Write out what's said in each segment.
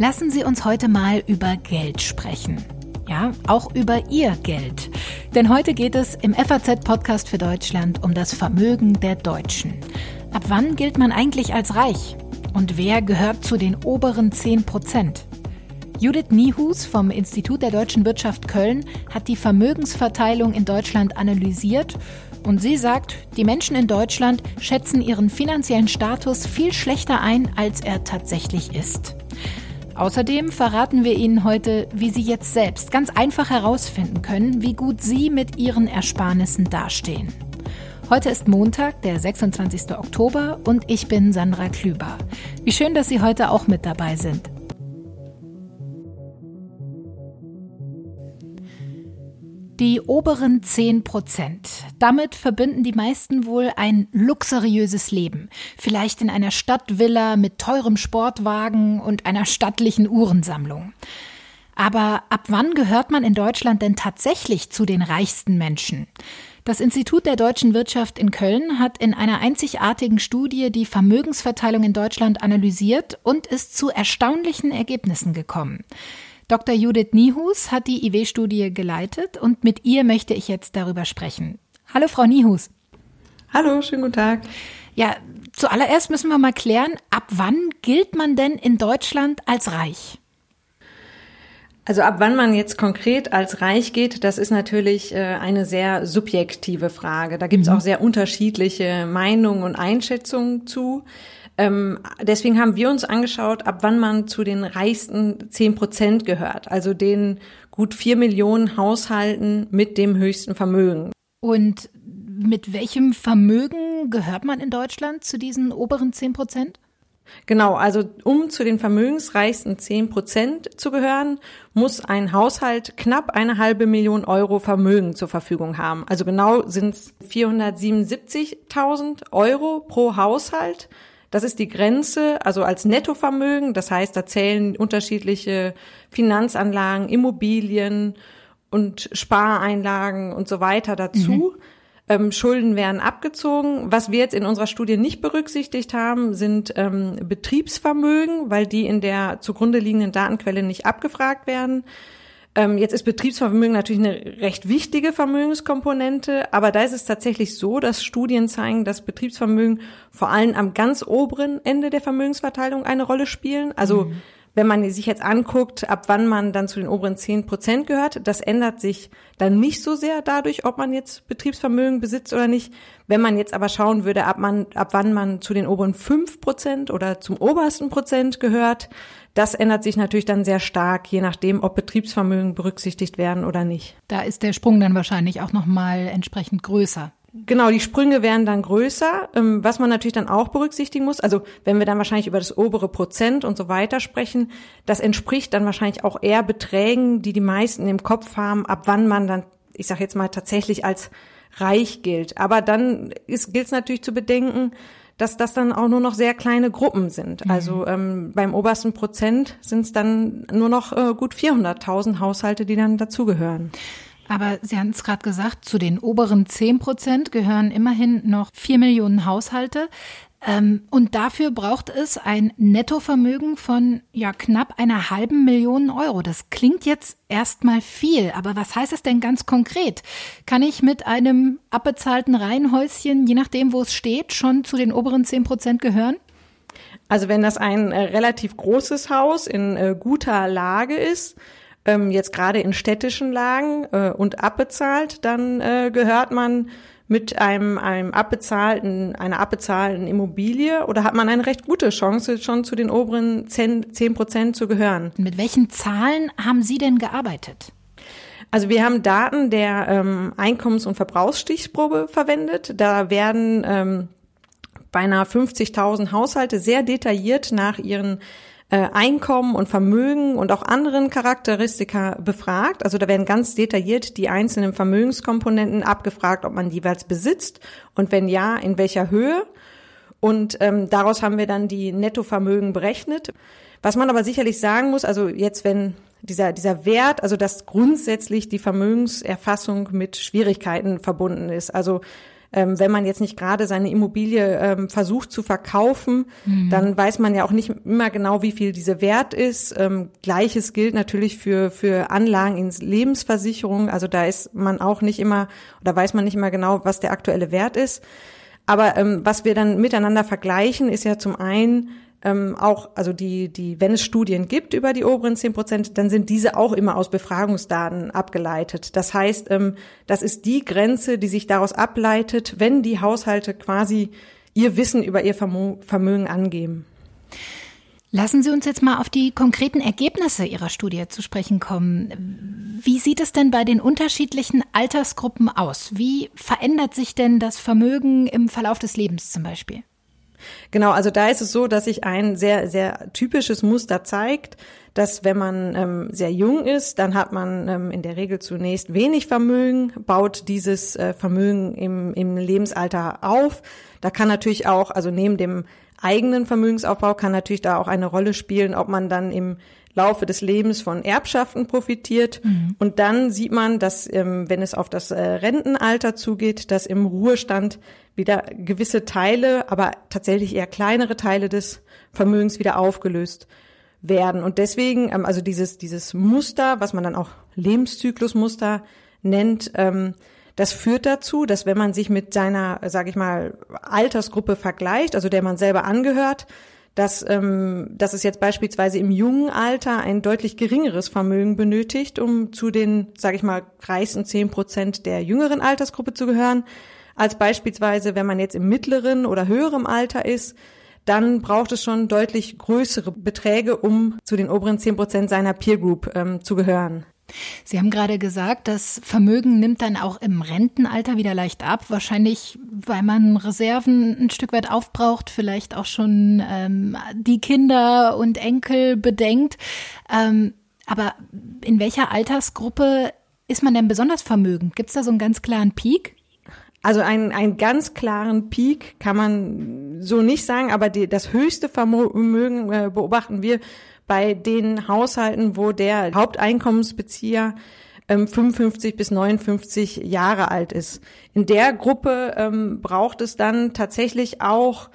Lassen Sie uns heute mal über Geld sprechen. Ja, auch über Ihr Geld. Denn heute geht es im FAZ-Podcast für Deutschland um das Vermögen der Deutschen. Ab wann gilt man eigentlich als reich? Und wer gehört zu den oberen 10 Prozent? Judith Niehus vom Institut der deutschen Wirtschaft Köln hat die Vermögensverteilung in Deutschland analysiert und sie sagt, die Menschen in Deutschland schätzen ihren finanziellen Status viel schlechter ein, als er tatsächlich ist. Außerdem verraten wir Ihnen heute, wie Sie jetzt selbst ganz einfach herausfinden können, wie gut Sie mit Ihren Ersparnissen dastehen. Heute ist Montag, der 26. Oktober und ich bin Sandra Klüber. Wie schön, dass Sie heute auch mit dabei sind. Die oberen 10 Prozent. Damit verbinden die meisten wohl ein luxuriöses Leben. Vielleicht in einer Stadtvilla mit teurem Sportwagen und einer stattlichen Uhrensammlung. Aber ab wann gehört man in Deutschland denn tatsächlich zu den reichsten Menschen? Das Institut der deutschen Wirtschaft in Köln hat in einer einzigartigen Studie die Vermögensverteilung in Deutschland analysiert und ist zu erstaunlichen Ergebnissen gekommen. Dr. Judith Niehus hat die IW-Studie geleitet und mit ihr möchte ich jetzt darüber sprechen. Hallo, Frau Niehus. Hallo, schönen guten Tag. Ja, zuallererst müssen wir mal klären, ab wann gilt man denn in Deutschland als reich? Also ab wann man jetzt konkret als reich geht, das ist natürlich äh, eine sehr subjektive Frage. Da gibt es mhm. auch sehr unterschiedliche Meinungen und Einschätzungen zu. Ähm, deswegen haben wir uns angeschaut, ab wann man zu den reichsten zehn Prozent gehört, also den gut vier Millionen Haushalten mit dem höchsten Vermögen. Und mit welchem Vermögen gehört man in Deutschland zu diesen oberen zehn Prozent? Genau, also um zu den vermögensreichsten zehn Prozent zu gehören, muss ein Haushalt knapp eine halbe Million Euro Vermögen zur Verfügung haben. Also genau sind es 477.000 Euro pro Haushalt. Das ist die Grenze, also als Nettovermögen. Das heißt, da zählen unterschiedliche Finanzanlagen, Immobilien und Spareinlagen und so weiter dazu. Mhm. Ähm, Schulden werden abgezogen. Was wir jetzt in unserer Studie nicht berücksichtigt haben, sind ähm, Betriebsvermögen, weil die in der zugrunde liegenden Datenquelle nicht abgefragt werden. Ähm, jetzt ist Betriebsvermögen natürlich eine recht wichtige Vermögenskomponente, aber da ist es tatsächlich so, dass Studien zeigen, dass Betriebsvermögen vor allem am ganz oberen Ende der Vermögensverteilung eine Rolle spielen. Also mhm. Wenn man sich jetzt anguckt, ab wann man dann zu den oberen zehn Prozent gehört, das ändert sich dann nicht so sehr dadurch, ob man jetzt Betriebsvermögen besitzt oder nicht. Wenn man jetzt aber schauen würde, ab, man, ab wann man zu den oberen fünf Prozent oder zum obersten Prozent gehört, das ändert sich natürlich dann sehr stark, je nachdem, ob Betriebsvermögen berücksichtigt werden oder nicht. Da ist der Sprung dann wahrscheinlich auch nochmal entsprechend größer. Genau, die Sprünge werden dann größer. Ähm, was man natürlich dann auch berücksichtigen muss, also wenn wir dann wahrscheinlich über das obere Prozent und so weiter sprechen, das entspricht dann wahrscheinlich auch eher Beträgen, die die meisten im Kopf haben, ab wann man dann, ich sage jetzt mal, tatsächlich als reich gilt. Aber dann gilt es natürlich zu bedenken, dass das dann auch nur noch sehr kleine Gruppen sind. Mhm. Also ähm, beim obersten Prozent sind es dann nur noch äh, gut 400.000 Haushalte, die dann dazugehören. Aber Sie haben es gerade gesagt, zu den oberen 10 Prozent gehören immerhin noch vier Millionen Haushalte. Ähm, und dafür braucht es ein Nettovermögen von ja knapp einer halben Million Euro. Das klingt jetzt erstmal viel, aber was heißt es denn ganz konkret? Kann ich mit einem abbezahlten Reihenhäuschen, je nachdem, wo es steht, schon zu den oberen zehn Prozent gehören? Also wenn das ein äh, relativ großes Haus in äh, guter Lage ist, ähm, jetzt gerade in städtischen Lagen äh, und abbezahlt, dann äh, gehört man mit einem, einem abbezahlten, einer abbezahlten Immobilie oder hat man eine recht gute Chance, schon zu den oberen zehn Prozent zu gehören? Mit welchen Zahlen haben Sie denn gearbeitet? Also wir haben Daten der ähm, Einkommens- und Verbrauchsstichprobe verwendet. Da werden ähm, beinahe 50.000 Haushalte sehr detailliert nach ihren äh, Einkommen und Vermögen und auch anderen Charakteristika befragt. Also da werden ganz detailliert die einzelnen Vermögenskomponenten abgefragt, ob man jeweils besitzt und wenn ja, in welcher Höhe. Und ähm, daraus haben wir dann die Nettovermögen berechnet. Was man aber sicherlich sagen muss, also jetzt wenn dieser, dieser Wert, also dass grundsätzlich die Vermögenserfassung mit Schwierigkeiten verbunden ist. Also ähm, wenn man jetzt nicht gerade seine Immobilie ähm, versucht zu verkaufen, mhm. dann weiß man ja auch nicht immer genau, wie viel diese wert ist. Ähm, Gleiches gilt natürlich für, für Anlagen in Lebensversicherung. Also da ist man auch nicht immer, oder weiß man nicht immer genau, was der aktuelle Wert ist. Aber ähm, was wir dann miteinander vergleichen, ist ja zum einen, ähm, auch, also die, die, wenn es Studien gibt über die oberen zehn Prozent, dann sind diese auch immer aus Befragungsdaten abgeleitet. Das heißt, ähm, das ist die Grenze, die sich daraus ableitet, wenn die Haushalte quasi ihr Wissen über ihr Vermögen angeben. Lassen Sie uns jetzt mal auf die konkreten Ergebnisse Ihrer Studie zu sprechen kommen. Wie sieht es denn bei den unterschiedlichen Altersgruppen aus? Wie verändert sich denn das Vermögen im Verlauf des Lebens zum Beispiel? Genau, also da ist es so, dass sich ein sehr, sehr typisches Muster zeigt, dass wenn man ähm, sehr jung ist, dann hat man ähm, in der Regel zunächst wenig Vermögen, baut dieses äh, Vermögen im, im Lebensalter auf. Da kann natürlich auch, also neben dem eigenen Vermögensaufbau kann natürlich da auch eine Rolle spielen, ob man dann im Laufe des Lebens von Erbschaften profitiert. Mhm. Und dann sieht man, dass, ähm, wenn es auf das äh, Rentenalter zugeht, dass im Ruhestand wieder gewisse Teile, aber tatsächlich eher kleinere Teile des Vermögens wieder aufgelöst werden. Und deswegen, ähm, also dieses, dieses Muster, was man dann auch Lebenszyklusmuster nennt, ähm, das führt dazu, dass wenn man sich mit seiner, sage ich mal, Altersgruppe vergleicht, also der man selber angehört, dass, ähm, dass es jetzt beispielsweise im jungen Alter ein deutlich geringeres Vermögen benötigt, um zu den, sage ich mal, reichsten zehn Prozent der jüngeren Altersgruppe zu gehören, als beispielsweise, wenn man jetzt im mittleren oder höheren Alter ist, dann braucht es schon deutlich größere Beträge, um zu den oberen zehn Prozent seiner Peer Group ähm, zu gehören. Sie haben gerade gesagt, das Vermögen nimmt dann auch im Rentenalter wieder leicht ab. Wahrscheinlich, weil man Reserven ein Stück weit aufbraucht, vielleicht auch schon ähm, die Kinder und Enkel bedenkt. Ähm, aber in welcher Altersgruppe ist man denn besonders vermögend? Gibt es da so einen ganz klaren Peak? Also einen, einen ganz klaren Peak kann man so nicht sagen, aber die, das höchste Vermögen äh, beobachten wir bei den Haushalten, wo der Haupteinkommensbezieher ähm, 55 bis 59 Jahre alt ist. In der Gruppe ähm, braucht es dann tatsächlich auch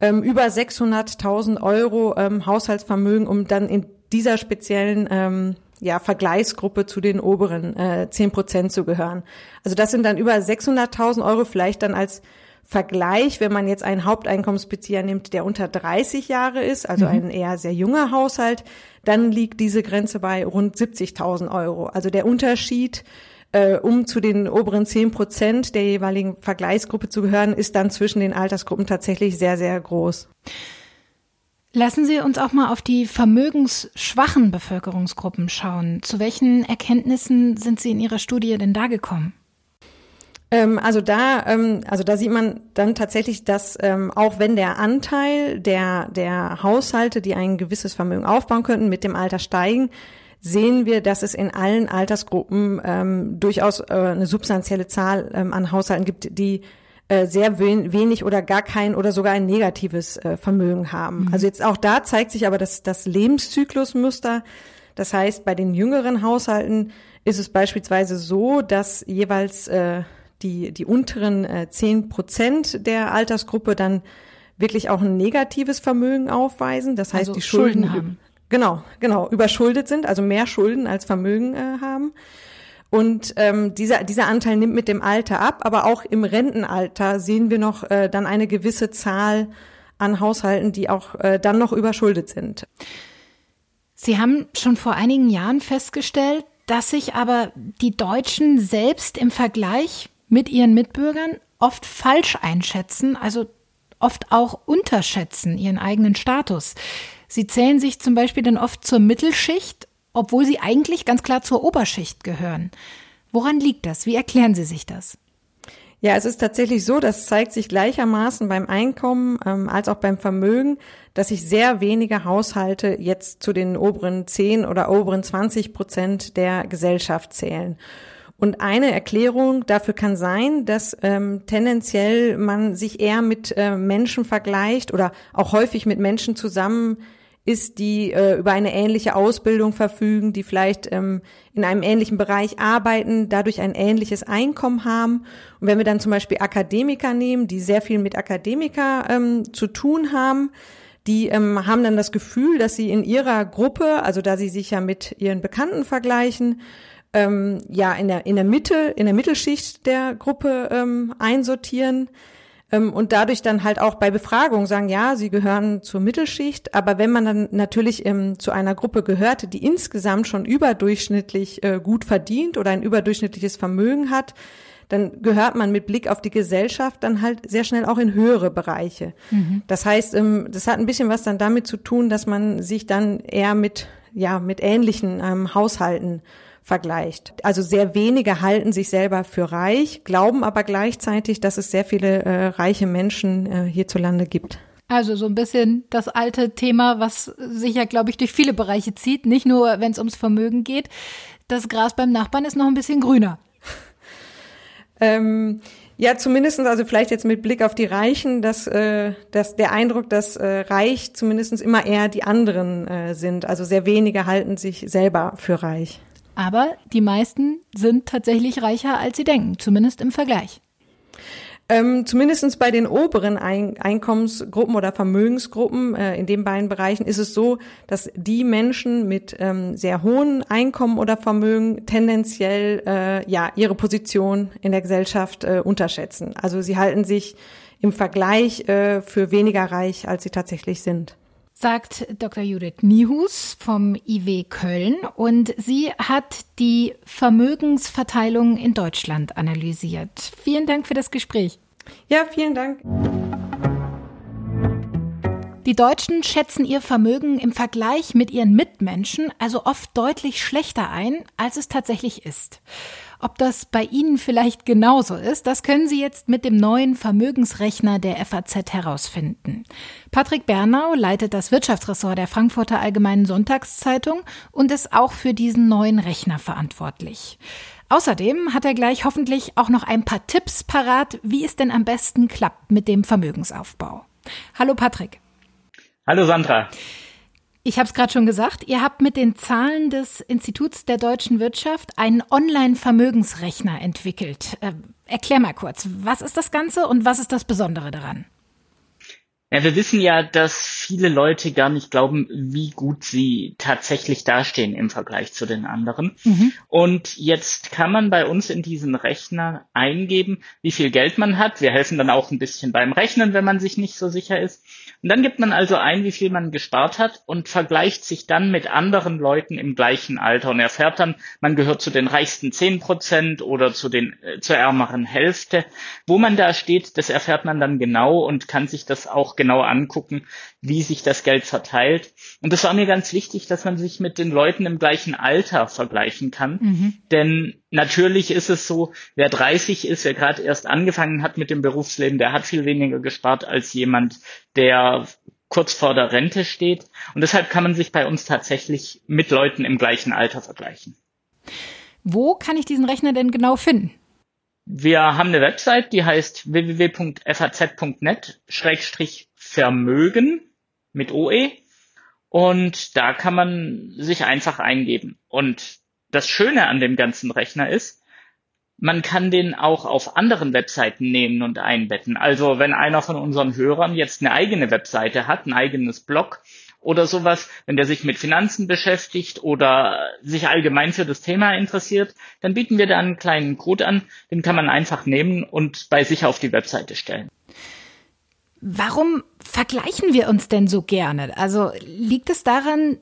ähm, über 600.000 Euro ähm, Haushaltsvermögen, um dann in dieser speziellen ähm, ja, Vergleichsgruppe zu den oberen äh, 10 Prozent zu gehören. Also das sind dann über 600.000 Euro vielleicht dann als Vergleich, wenn man jetzt einen Haupteinkommensbezieher nimmt, der unter 30 Jahre ist, also mhm. ein eher sehr junger Haushalt, dann liegt diese Grenze bei rund 70.000 Euro. Also der Unterschied, äh, um zu den oberen 10 Prozent der jeweiligen Vergleichsgruppe zu gehören, ist dann zwischen den Altersgruppen tatsächlich sehr, sehr groß. Lassen Sie uns auch mal auf die vermögensschwachen Bevölkerungsgruppen schauen. Zu welchen Erkenntnissen sind Sie in Ihrer Studie denn da gekommen? Ähm, also da, ähm, also da sieht man dann tatsächlich, dass ähm, auch wenn der Anteil der der Haushalte, die ein gewisses Vermögen aufbauen könnten, mit dem Alter steigen, sehen wir, dass es in allen Altersgruppen ähm, durchaus äh, eine substanzielle Zahl ähm, an Haushalten gibt, die äh, sehr wenig oder gar kein oder sogar ein negatives äh, Vermögen haben. Mhm. Also jetzt auch da zeigt sich aber das, das Lebenszyklusmuster. Das heißt, bei den jüngeren Haushalten ist es beispielsweise so, dass jeweils äh, die, die unteren äh, zehn Prozent der Altersgruppe dann wirklich auch ein negatives Vermögen aufweisen. Das heißt, also die Schulden, Schulden haben. Genau, genau, überschuldet sind, also mehr Schulden als Vermögen äh, haben. Und ähm, dieser, dieser Anteil nimmt mit dem Alter ab, aber auch im Rentenalter sehen wir noch äh, dann eine gewisse Zahl an Haushalten, die auch äh, dann noch überschuldet sind. Sie haben schon vor einigen Jahren festgestellt, dass sich aber die Deutschen selbst im Vergleich mit ihren Mitbürgern oft falsch einschätzen, also oft auch unterschätzen ihren eigenen Status. Sie zählen sich zum Beispiel dann oft zur Mittelschicht, obwohl sie eigentlich ganz klar zur Oberschicht gehören. Woran liegt das? Wie erklären Sie sich das? Ja, es ist tatsächlich so, das zeigt sich gleichermaßen beim Einkommen ähm, als auch beim Vermögen, dass sich sehr wenige Haushalte jetzt zu den oberen 10 oder oberen 20 Prozent der Gesellschaft zählen. Und eine Erklärung dafür kann sein, dass ähm, tendenziell man sich eher mit äh, Menschen vergleicht oder auch häufig mit Menschen zusammen ist, die äh, über eine ähnliche Ausbildung verfügen, die vielleicht ähm, in einem ähnlichen Bereich arbeiten, dadurch ein ähnliches Einkommen haben. Und wenn wir dann zum Beispiel Akademiker nehmen, die sehr viel mit Akademiker ähm, zu tun haben, die ähm, haben dann das Gefühl, dass sie in ihrer Gruppe, also da sie sich ja mit ihren Bekannten vergleichen, ähm, ja in der in der Mitte, in der Mittelschicht der Gruppe ähm, einsortieren ähm, und dadurch dann halt auch bei Befragung sagen, ja, sie gehören zur Mittelschicht, aber wenn man dann natürlich ähm, zu einer Gruppe gehört, die insgesamt schon überdurchschnittlich äh, gut verdient oder ein überdurchschnittliches Vermögen hat, dann gehört man mit Blick auf die Gesellschaft dann halt sehr schnell auch in höhere Bereiche. Mhm. Das heißt, ähm, das hat ein bisschen was dann damit zu tun, dass man sich dann eher mit, ja, mit ähnlichen ähm, Haushalten vergleicht. Also sehr wenige halten sich selber für reich, glauben aber gleichzeitig, dass es sehr viele äh, reiche Menschen äh, hierzulande gibt. Also so ein bisschen das alte Thema, was sich ja, glaube ich, durch viele Bereiche zieht, nicht nur, wenn es ums Vermögen geht. Das Gras beim Nachbarn ist noch ein bisschen grüner. ähm, ja, zumindestens, also vielleicht jetzt mit Blick auf die Reichen, dass, äh, dass der Eindruck, dass äh, reich zumindestens immer eher die anderen äh, sind. Also sehr wenige halten sich selber für reich. Aber die meisten sind tatsächlich reicher, als sie denken, zumindest im Vergleich. Ähm, zumindest bei den oberen Ein Einkommensgruppen oder Vermögensgruppen äh, in den beiden Bereichen ist es so, dass die Menschen mit ähm, sehr hohen Einkommen oder Vermögen tendenziell äh, ja ihre Position in der Gesellschaft äh, unterschätzen. Also sie halten sich im Vergleich äh, für weniger reich, als sie tatsächlich sind sagt Dr. Judith Niehus vom IW Köln und sie hat die Vermögensverteilung in Deutschland analysiert. Vielen Dank für das Gespräch. Ja, vielen Dank. Die Deutschen schätzen ihr Vermögen im Vergleich mit ihren Mitmenschen also oft deutlich schlechter ein, als es tatsächlich ist. Ob das bei Ihnen vielleicht genauso ist, das können Sie jetzt mit dem neuen Vermögensrechner der FAZ herausfinden. Patrick Bernau leitet das Wirtschaftsressort der Frankfurter Allgemeinen Sonntagszeitung und ist auch für diesen neuen Rechner verantwortlich. Außerdem hat er gleich hoffentlich auch noch ein paar Tipps parat, wie es denn am besten klappt mit dem Vermögensaufbau. Hallo Patrick. Hallo Sandra. Ich habe es gerade schon gesagt, ihr habt mit den Zahlen des Instituts der deutschen Wirtschaft einen Online-Vermögensrechner entwickelt. Äh, erklär mal kurz, was ist das Ganze und was ist das Besondere daran? Ja, wir wissen ja, dass viele Leute gar nicht glauben, wie gut sie tatsächlich dastehen im Vergleich zu den anderen. Mhm. Und jetzt kann man bei uns in diesen Rechner eingeben, wie viel Geld man hat. Wir helfen dann auch ein bisschen beim Rechnen, wenn man sich nicht so sicher ist. Und dann gibt man also ein, wie viel man gespart hat und vergleicht sich dann mit anderen Leuten im gleichen Alter und erfährt dann, man gehört zu den reichsten zehn Prozent oder zu den, äh, zur ärmeren Hälfte. Wo man da steht, das erfährt man dann genau und kann sich das auch genau angucken, wie sich das Geld verteilt. Und das war mir ganz wichtig, dass man sich mit den Leuten im gleichen Alter vergleichen kann. Mhm. Denn natürlich ist es so, wer 30 ist, wer gerade erst angefangen hat mit dem Berufsleben, der hat viel weniger gespart als jemand, der kurz vor der Rente steht. Und deshalb kann man sich bei uns tatsächlich mit Leuten im gleichen Alter vergleichen. Wo kann ich diesen Rechner denn genau finden? Wir haben eine Website, die heißt www.faz.net-vermögen mit OE. Und da kann man sich einfach eingeben. Und das Schöne an dem ganzen Rechner ist, man kann den auch auf anderen Webseiten nehmen und einbetten. Also wenn einer von unseren Hörern jetzt eine eigene Webseite hat, ein eigenes Blog oder sowas, wenn der sich mit Finanzen beschäftigt oder sich allgemein für das Thema interessiert, dann bieten wir da einen kleinen Code an, den kann man einfach nehmen und bei sich auf die Webseite stellen. Warum vergleichen wir uns denn so gerne? Also liegt es daran,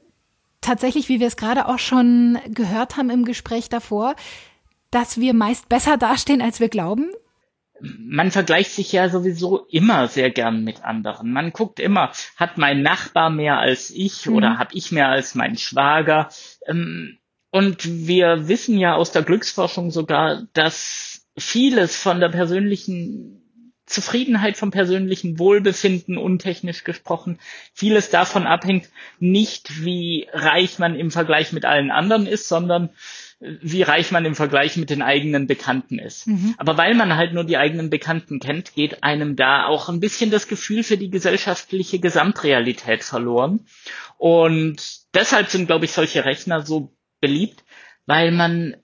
tatsächlich, wie wir es gerade auch schon gehört haben im Gespräch davor, dass wir meist besser dastehen, als wir glauben? Man vergleicht sich ja sowieso immer sehr gern mit anderen. Man guckt immer, hat mein Nachbar mehr als ich mhm. oder habe ich mehr als mein Schwager? Ähm, und wir wissen ja aus der Glücksforschung sogar, dass vieles von der persönlichen Zufriedenheit vom persönlichen Wohlbefinden, untechnisch gesprochen, vieles davon abhängt, nicht wie reich man im Vergleich mit allen anderen ist, sondern wie reich man im Vergleich mit den eigenen Bekannten ist. Mhm. Aber weil man halt nur die eigenen Bekannten kennt, geht einem da auch ein bisschen das Gefühl für die gesellschaftliche Gesamtrealität verloren. Und deshalb sind, glaube ich, solche Rechner so beliebt, weil man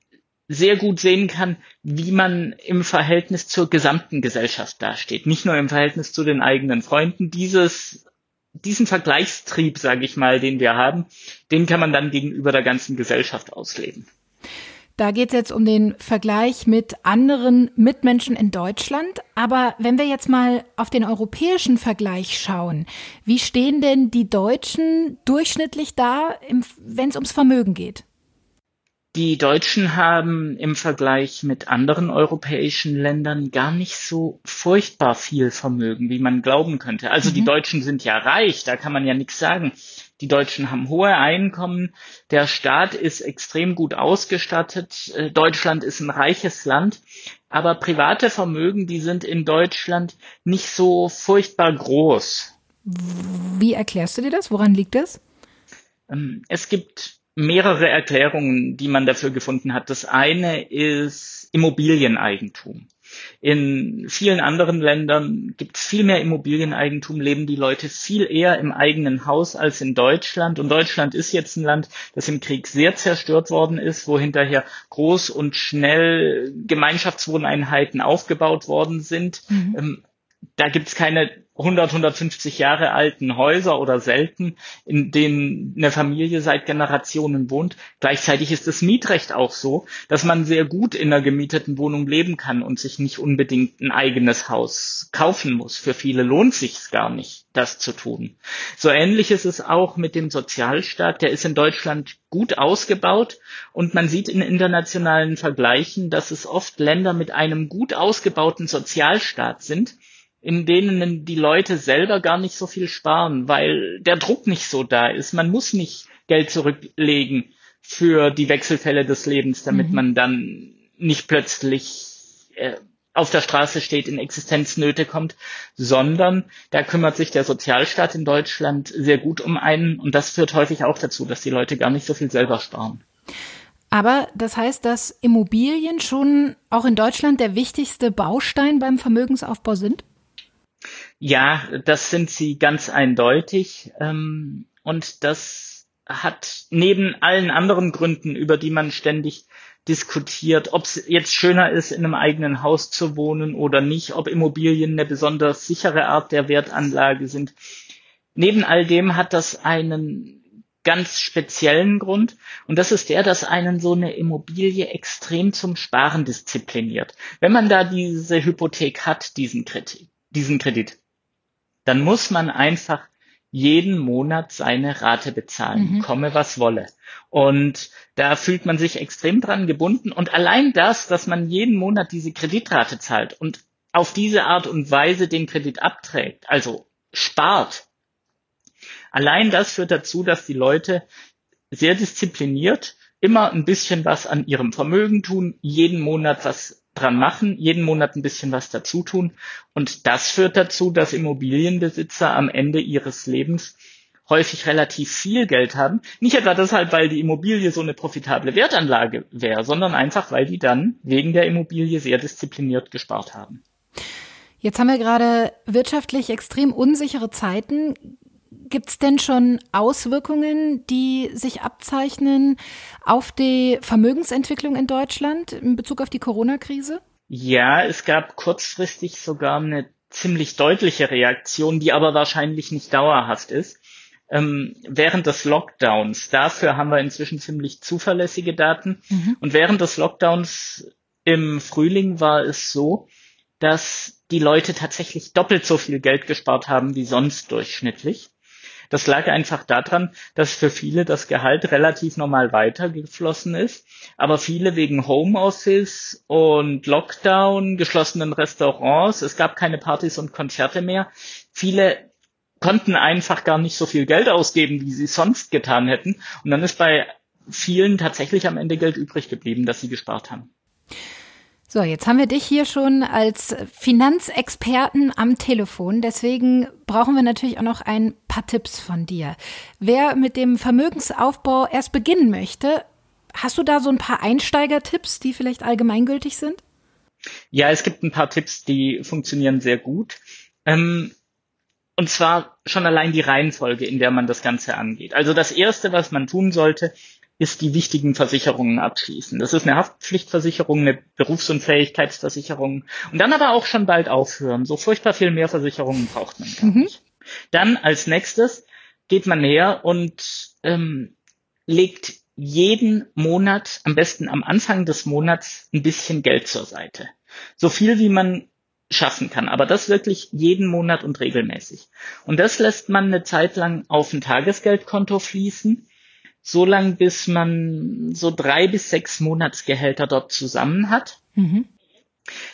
sehr gut sehen kann, wie man im Verhältnis zur gesamten Gesellschaft dasteht. Nicht nur im Verhältnis zu den eigenen Freunden. Dieses, diesen Vergleichstrieb, sage ich mal, den wir haben, den kann man dann gegenüber der ganzen Gesellschaft ausleben. Da geht es jetzt um den Vergleich mit anderen Mitmenschen in Deutschland. Aber wenn wir jetzt mal auf den europäischen Vergleich schauen, wie stehen denn die Deutschen durchschnittlich da, wenn es ums Vermögen geht? Die Deutschen haben im Vergleich mit anderen europäischen Ländern gar nicht so furchtbar viel Vermögen, wie man glauben könnte. Also mhm. die Deutschen sind ja reich, da kann man ja nichts sagen. Die Deutschen haben hohe Einkommen, der Staat ist extrem gut ausgestattet, äh, Deutschland ist ein reiches Land, aber private Vermögen, die sind in Deutschland nicht so furchtbar groß. Wie erklärst du dir das? Woran liegt das? Ähm, es gibt mehrere Erklärungen, die man dafür gefunden hat. Das eine ist Immobilieneigentum. In vielen anderen Ländern gibt es viel mehr Immobilieneigentum, leben die Leute viel eher im eigenen Haus als in Deutschland. Und Deutschland ist jetzt ein Land, das im Krieg sehr zerstört worden ist, wo hinterher groß und schnell Gemeinschaftswohneinheiten aufgebaut worden sind. Mhm. Ähm, da gibt's keine 100, 150 Jahre alten Häuser oder selten, in denen eine Familie seit Generationen wohnt. Gleichzeitig ist das Mietrecht auch so, dass man sehr gut in einer gemieteten Wohnung leben kann und sich nicht unbedingt ein eigenes Haus kaufen muss. Für viele lohnt sich's gar nicht, das zu tun. So ähnlich ist es auch mit dem Sozialstaat. Der ist in Deutschland gut ausgebaut und man sieht in internationalen Vergleichen, dass es oft Länder mit einem gut ausgebauten Sozialstaat sind, in denen die Leute selber gar nicht so viel sparen, weil der Druck nicht so da ist. Man muss nicht Geld zurücklegen für die Wechselfälle des Lebens, damit mhm. man dann nicht plötzlich äh, auf der Straße steht, in Existenznöte kommt, sondern da kümmert sich der Sozialstaat in Deutschland sehr gut um einen und das führt häufig auch dazu, dass die Leute gar nicht so viel selber sparen. Aber das heißt, dass Immobilien schon auch in Deutschland der wichtigste Baustein beim Vermögensaufbau sind? Ja, das sind sie ganz eindeutig. Ähm, und das hat neben allen anderen Gründen, über die man ständig diskutiert, ob es jetzt schöner ist, in einem eigenen Haus zu wohnen oder nicht, ob Immobilien eine besonders sichere Art der Wertanlage sind. Neben all dem hat das einen ganz speziellen Grund und das ist der, dass einen so eine Immobilie extrem zum Sparen diszipliniert. Wenn man da diese Hypothek hat, diesen Kredit, diesen Kredit, dann muss man einfach jeden Monat seine Rate bezahlen, mhm. komme was wolle. Und da fühlt man sich extrem dran gebunden. Und allein das, dass man jeden Monat diese Kreditrate zahlt und auf diese Art und Weise den Kredit abträgt, also spart, allein das führt dazu, dass die Leute sehr diszipliniert immer ein bisschen was an ihrem Vermögen tun, jeden Monat was dran machen, jeden Monat ein bisschen was dazu tun. Und das führt dazu, dass Immobilienbesitzer am Ende ihres Lebens häufig relativ viel Geld haben. Nicht etwa deshalb, weil die Immobilie so eine profitable Wertanlage wäre, sondern einfach, weil die dann wegen der Immobilie sehr diszipliniert gespart haben. Jetzt haben wir gerade wirtschaftlich extrem unsichere Zeiten. Gibt es denn schon Auswirkungen, die sich abzeichnen auf die Vermögensentwicklung in Deutschland in Bezug auf die Corona-Krise? Ja, es gab kurzfristig sogar eine ziemlich deutliche Reaktion, die aber wahrscheinlich nicht dauerhaft ist. Ähm, während des Lockdowns, dafür haben wir inzwischen ziemlich zuverlässige Daten. Mhm. Und während des Lockdowns im Frühling war es so, dass die Leute tatsächlich doppelt so viel Geld gespart haben wie sonst durchschnittlich. Das lag einfach daran, dass für viele das Gehalt relativ normal weitergeflossen ist, aber viele wegen Homeoffice und Lockdown, geschlossenen Restaurants, es gab keine Partys und Konzerte mehr, viele konnten einfach gar nicht so viel Geld ausgeben, wie sie sonst getan hätten. Und dann ist bei vielen tatsächlich am Ende Geld übrig geblieben, das sie gespart haben. So, jetzt haben wir dich hier schon als Finanzexperten am Telefon. Deswegen brauchen wir natürlich auch noch ein paar Tipps von dir. Wer mit dem Vermögensaufbau erst beginnen möchte, Hast du da so ein paar Einsteigertipps, die vielleicht allgemeingültig sind? Ja, es gibt ein paar Tipps, die funktionieren sehr gut. Ähm, und zwar schon allein die Reihenfolge, in der man das Ganze angeht. Also das Erste, was man tun sollte, ist die wichtigen Versicherungen abschließen. Das ist eine Haftpflichtversicherung, eine Berufsunfähigkeitsversicherung und dann aber auch schon bald aufhören. So furchtbar viel mehr Versicherungen braucht man gar mhm. nicht. Dann als nächstes geht man her und ähm, legt jeden Monat, am besten am Anfang des Monats, ein bisschen Geld zur Seite. So viel wie man schaffen kann, aber das wirklich jeden Monat und regelmäßig. Und das lässt man eine Zeit lang auf ein Tagesgeldkonto fließen, so lang bis man so drei bis sechs Monatsgehälter dort zusammen hat. Mhm.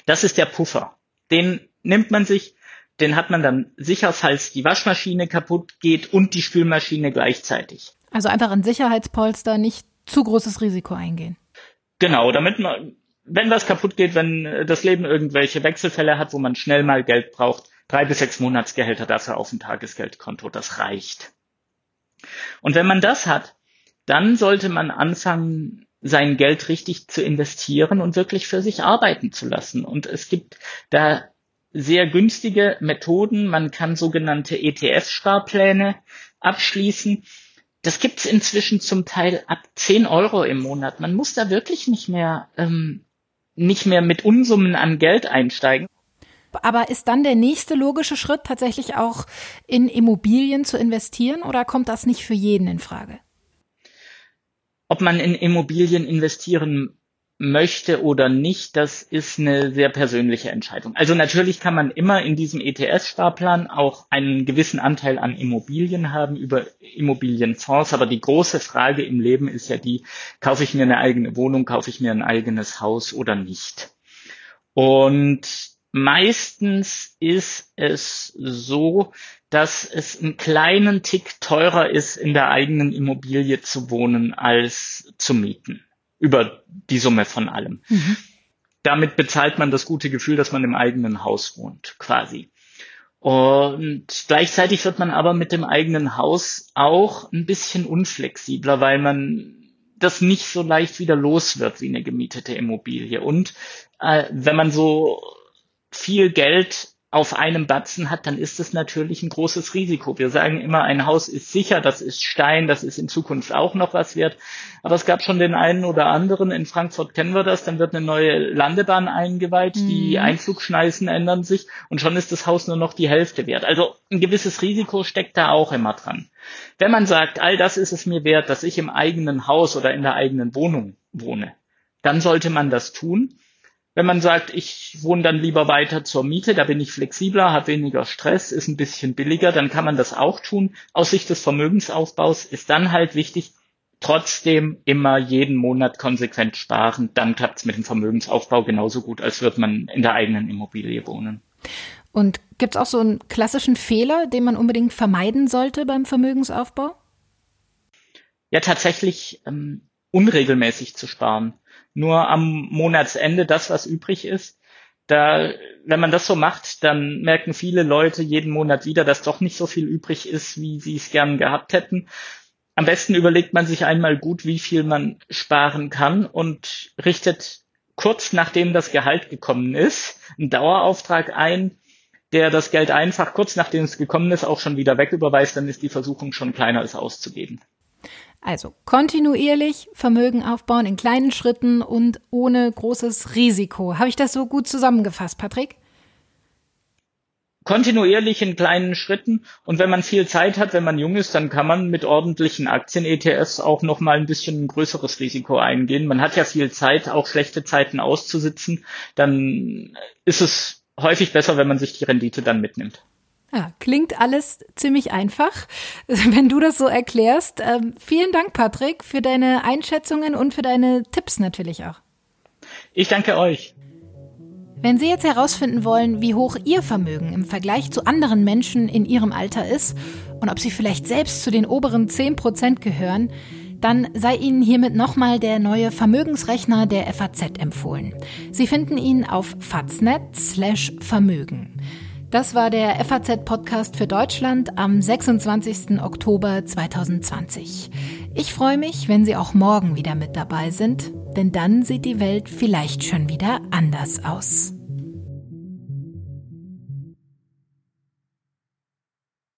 Das ist der Puffer. Den nimmt man sich, den hat man dann sicher, falls die Waschmaschine kaputt geht und die Spülmaschine gleichzeitig. Also einfach ein Sicherheitspolster, nicht zu großes Risiko eingehen. Genau, damit man, wenn was kaputt geht, wenn das Leben irgendwelche Wechselfälle hat, wo man schnell mal Geld braucht, drei bis sechs Monatsgehälter dafür auf dem Tagesgeldkonto, das reicht. Und wenn man das hat, dann sollte man anfangen, sein Geld richtig zu investieren und wirklich für sich arbeiten zu lassen. Und es gibt da sehr günstige Methoden. Man kann sogenannte ETF-Sparpläne abschließen das gibt's inzwischen zum Teil ab 10 Euro im Monat. Man muss da wirklich nicht mehr, ähm, nicht mehr mit Unsummen an Geld einsteigen. Aber ist dann der nächste logische Schritt tatsächlich auch in Immobilien zu investieren oder kommt das nicht für jeden in Frage? Ob man in Immobilien investieren möchte oder nicht, das ist eine sehr persönliche Entscheidung. Also natürlich kann man immer in diesem ETS-Sparplan auch einen gewissen Anteil an Immobilien haben über Immobilienfonds, aber die große Frage im Leben ist ja die, kaufe ich mir eine eigene Wohnung, kaufe ich mir ein eigenes Haus oder nicht? Und meistens ist es so, dass es einen kleinen Tick teurer ist, in der eigenen Immobilie zu wohnen als zu mieten über die Summe von allem. Mhm. Damit bezahlt man das gute Gefühl, dass man im eigenen Haus wohnt, quasi. Und gleichzeitig wird man aber mit dem eigenen Haus auch ein bisschen unflexibler, weil man das nicht so leicht wieder los wird wie eine gemietete Immobilie. Und äh, wenn man so viel Geld auf einem Batzen hat, dann ist es natürlich ein großes Risiko. Wir sagen immer, ein Haus ist sicher, das ist Stein, das ist in Zukunft auch noch was wert. Aber es gab schon den einen oder anderen, in Frankfurt kennen wir das, dann wird eine neue Landebahn eingeweiht, mhm. die Einflugschneisen ändern sich und schon ist das Haus nur noch die Hälfte wert. Also ein gewisses Risiko steckt da auch immer dran. Wenn man sagt, all das ist es mir wert, dass ich im eigenen Haus oder in der eigenen Wohnung wohne, dann sollte man das tun. Wenn man sagt, ich wohne dann lieber weiter zur Miete, da bin ich flexibler, habe weniger Stress, ist ein bisschen billiger, dann kann man das auch tun. Aus Sicht des Vermögensaufbaus ist dann halt wichtig, trotzdem immer jeden Monat konsequent sparen. Dann klappt es mit dem Vermögensaufbau genauso gut, als würde man in der eigenen Immobilie wohnen. Und gibt es auch so einen klassischen Fehler, den man unbedingt vermeiden sollte beim Vermögensaufbau? Ja, tatsächlich ähm, unregelmäßig zu sparen nur am Monatsende das, was übrig ist. Da, wenn man das so macht, dann merken viele Leute jeden Monat wieder, dass doch nicht so viel übrig ist, wie sie es gern gehabt hätten. Am besten überlegt man sich einmal gut, wie viel man sparen kann und richtet kurz nachdem das Gehalt gekommen ist, einen Dauerauftrag ein, der das Geld einfach kurz nachdem es gekommen ist auch schon wieder wegüberweist, dann ist die Versuchung schon kleiner, es auszugeben. Also kontinuierlich Vermögen aufbauen in kleinen Schritten und ohne großes Risiko. Habe ich das so gut zusammengefasst, Patrick? kontinuierlich in kleinen Schritten und wenn man viel Zeit hat, wenn man jung ist, dann kann man mit ordentlichen Aktien-ETFs auch noch mal ein bisschen ein größeres Risiko eingehen. Man hat ja viel Zeit, auch schlechte Zeiten auszusitzen, dann ist es häufig besser, wenn man sich die Rendite dann mitnimmt. Ja, klingt alles ziemlich einfach, wenn du das so erklärst. Ähm, vielen Dank, Patrick, für deine Einschätzungen und für deine Tipps natürlich auch. Ich danke euch. Wenn Sie jetzt herausfinden wollen, wie hoch Ihr Vermögen im Vergleich zu anderen Menschen in Ihrem Alter ist und ob Sie vielleicht selbst zu den oberen 10 Prozent gehören, dann sei Ihnen hiermit nochmal der neue Vermögensrechner der FAZ empfohlen. Sie finden ihn auf faznet slash Vermögen. Das war der FAZ-Podcast für Deutschland am 26. Oktober 2020. Ich freue mich, wenn Sie auch morgen wieder mit dabei sind, denn dann sieht die Welt vielleicht schon wieder anders aus.